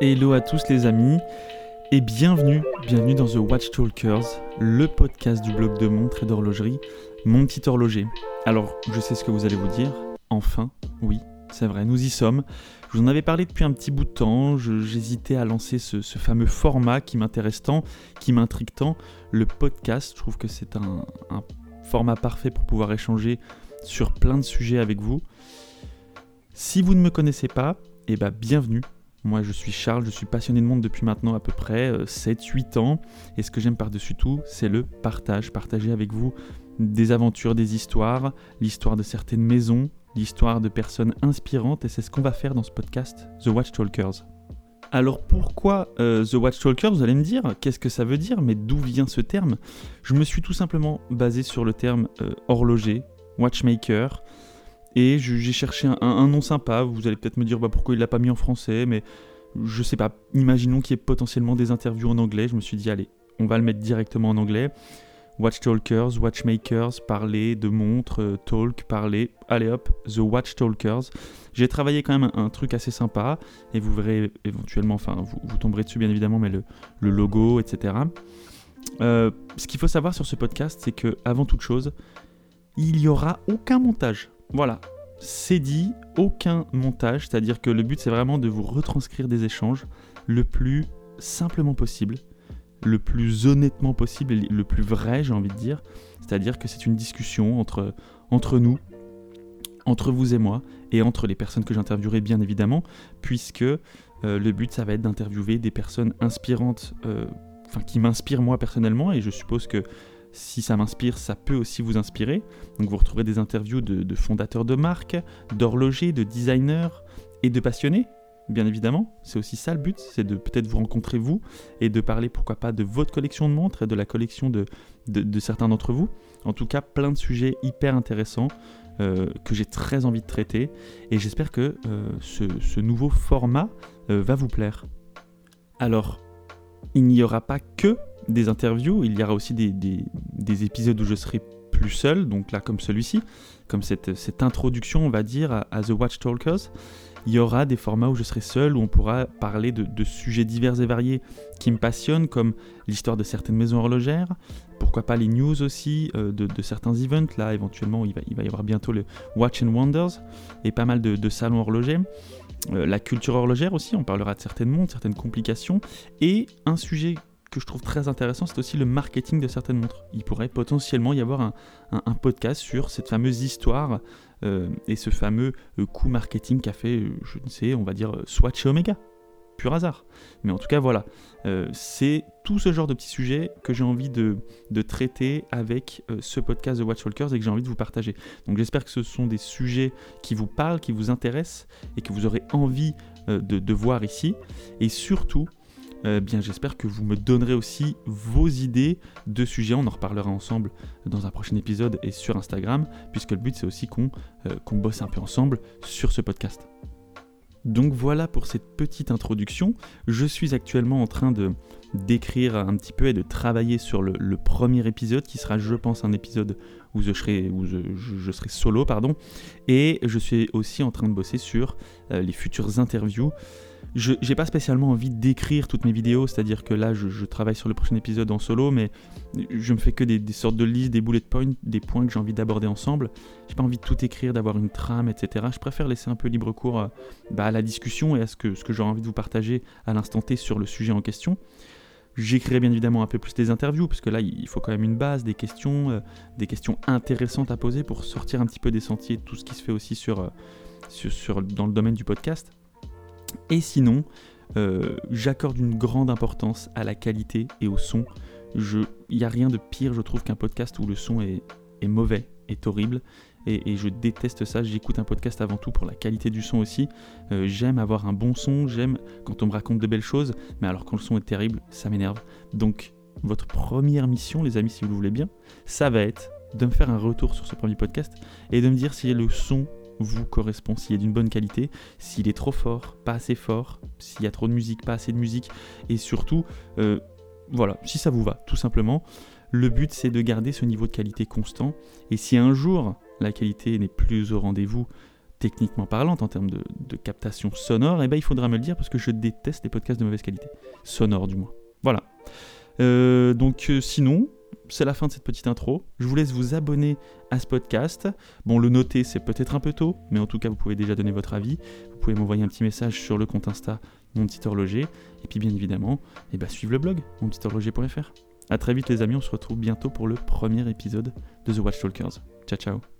Hello à tous les amis et bienvenue, bienvenue dans The Watch Talkers, le podcast du blog de montres et d'horlogerie, mon petit horloger. Alors, je sais ce que vous allez vous dire, enfin, oui, c'est vrai, nous y sommes. Je vous en avais parlé depuis un petit bout de temps, j'hésitais à lancer ce, fameux format qui m'intéresse tant, qui m'intrigue tant, le podcast. Je trouve que c'est un, format parfait pour pouvoir échanger sur plein de sujets avec vous. Si vous ne me connaissez pas, eh ben bienvenue moi, je suis Charles, je suis passionné de monde depuis maintenant à peu près 7-8 euh, ans. Et ce que j'aime par-dessus tout, c'est le partage. Partager avec vous des aventures, des histoires, l'histoire de certaines maisons, l'histoire de personnes inspirantes. Et c'est ce qu'on va faire dans ce podcast, The Watch Talkers. Alors pourquoi euh, The Watch Talkers Vous allez me dire, qu'est-ce que ça veut dire Mais d'où vient ce terme? Je me suis tout simplement basé sur le terme euh, horloger, watchmaker. Et j'ai cherché un, nom sympa. Vous allez peut-être me dire bah, pourquoi il l'a pas mis en français, mais je sais pas. Imaginons qu'il y ait potentiellement des interviews en anglais. Je me suis dit, allez, on va le mettre directement en anglais. Watch Talkers, Watchmakers, parler de montres, euh, talk, parler. Allez hop, The Watch Talkers. J'ai travaillé quand même un, truc assez sympa et vous verrez éventuellement, enfin vous, tomberez dessus bien évidemment, mais le, logo, etc. Euh, ce qu'il faut savoir sur ce podcast, c'est que avant toute chose, il n'y aura aucun montage. Voilà, c'est dit, aucun montage, c'est-à-dire que le but c'est vraiment de vous retranscrire des échanges le plus simplement possible, le plus honnêtement possible et le plus vrai, j'ai envie de dire. C'est-à-dire que c'est une discussion entre, entre nous, entre vous et moi, et entre les personnes que j'interviewerai bien évidemment, puisque euh, le but ça va être d'interviewer des personnes inspirantes, euh, enfin qui m'inspirent moi personnellement, et je suppose que si ça m'inspire, ça peut aussi vous inspirer. Donc vous retrouverez des interviews de, fondateurs de marques, d'horlogers, de designers et de passionnés, bien évidemment. C'est aussi ça le but, c'est de peut-être vous rencontrer vous et de parler pourquoi pas de votre collection de montres et de la collection de, certains d'entre vous. En tout cas, plein de sujets hyper intéressants euh, que j'ai très envie de traiter et j'espère que euh, ce, nouveau format euh, va vous plaire. Alors, il n'y aura pas que des interviews, il y aura aussi des, épisodes où je serai plus seul, donc là comme celui-ci, comme cette, introduction on va dire à, The Watch Talkers. Il y aura des formats où je serai seul, où on pourra parler de, sujets divers et variés qui me passionnent, comme l'histoire de certaines maisons horlogères, pourquoi pas les news aussi euh, de, certains events. Là, éventuellement, il va, y avoir bientôt le Watch and Wonders et pas mal de, salons horlogers. Euh, la culture horlogère aussi, on parlera de certaines montres, certaines complications. Et un sujet que je trouve très intéressant, c'est aussi le marketing de certaines montres. Il pourrait potentiellement y avoir un, podcast sur cette fameuse histoire et ce fameux euh, coup marketing qu'a fait, euh, je ne sais, on va dire Swatch et Omega. Pur hasard. Mais en tout cas, voilà. c'est tout ce genre de petits sujets que j'ai envie de, traiter avec ce podcast de Watchwalkers et que j'ai envie de vous partager. Donc j'espère que ce sont des sujets qui vous parlent, qui vous intéressent et que vous aurez envie de voir ici. Et surtout, euh, bien j'espère que vous me donnerez aussi vos idées de sujets. On en reparlera ensemble dans un prochain épisode et sur Instagram, puisque le but c'est aussi qu'on euh, bosse un peu ensemble sur ce podcast. Donc voilà pour cette petite introduction. Je suis actuellement en train de d'écrire un petit peu et de travailler sur le, premier épisode qui sera je pense un épisode où je serai, solo pardon et je suis aussi en train de bosser sur euh, les futures interviews je n'ai pas spécialement envie d'écrire toutes mes vidéos, c'est-à-dire que là, je, travaille sur le prochain épisode en solo, mais je me fais que des, sortes de listes, des bullet points, des points que j'ai envie d'aborder ensemble. J'ai pas envie de tout écrire, d'avoir une trame, etc. Je préfère laisser un peu libre cours à, bah, à la discussion et à ce que, ce que j'aurais envie de vous partager à l'instant T sur le sujet en question. J'écrirai bien évidemment un peu plus des interviews, parce que là, il faut quand même une base, des questions, euh, des questions intéressantes à poser pour sortir un petit peu des sentiers tout ce qui se fait aussi euh, sur dans le domaine du podcast. Et sinon, euh, j'accorde une grande importance à la qualité et au son. Il n'y a rien de pire, je trouve, qu'un podcast où le son est, mauvais, est horrible. Et, je déteste ça. J'écoute un podcast avant tout pour la qualité du son aussi. Euh, j'aime avoir un bon son, j'aime quand on me raconte de belles choses, mais alors quand le son est terrible, ça m'énerve. Donc, votre première mission, les amis, si vous le voulez bien, ça va être de me faire un retour sur ce premier podcast et de me dire si le son vous correspond, s'il est d'une bonne qualité, s'il est trop fort, pas assez fort, s'il y a trop de musique, pas assez de musique, et surtout, euh, voilà, si ça vous va, tout simplement. Le but, c'est de garder ce niveau de qualité constant. Et si un jour, la qualité n'est plus au rendez-vous, techniquement parlant, en termes de, captation sonore, eh ben, il faudra me le dire parce que je déteste les podcasts de mauvaise qualité. Sonore, du moins. Voilà. Euh, donc, euh, sinon, c'est la fin de cette petite intro. Je vous laisse vous abonner à ce podcast. Bon, le noter, c'est peut-être un peu tôt, mais en tout cas, vous pouvez déjà donner votre avis. Vous pouvez m'envoyer un petit message sur le compte Insta, mon petit horloger. Et puis, bien évidemment, eh ben, suivre le blog, monpetithorloger.fr. A très vite, les amis. On se retrouve bientôt pour le premier épisode de The Watch Talkers. Ciao, ciao.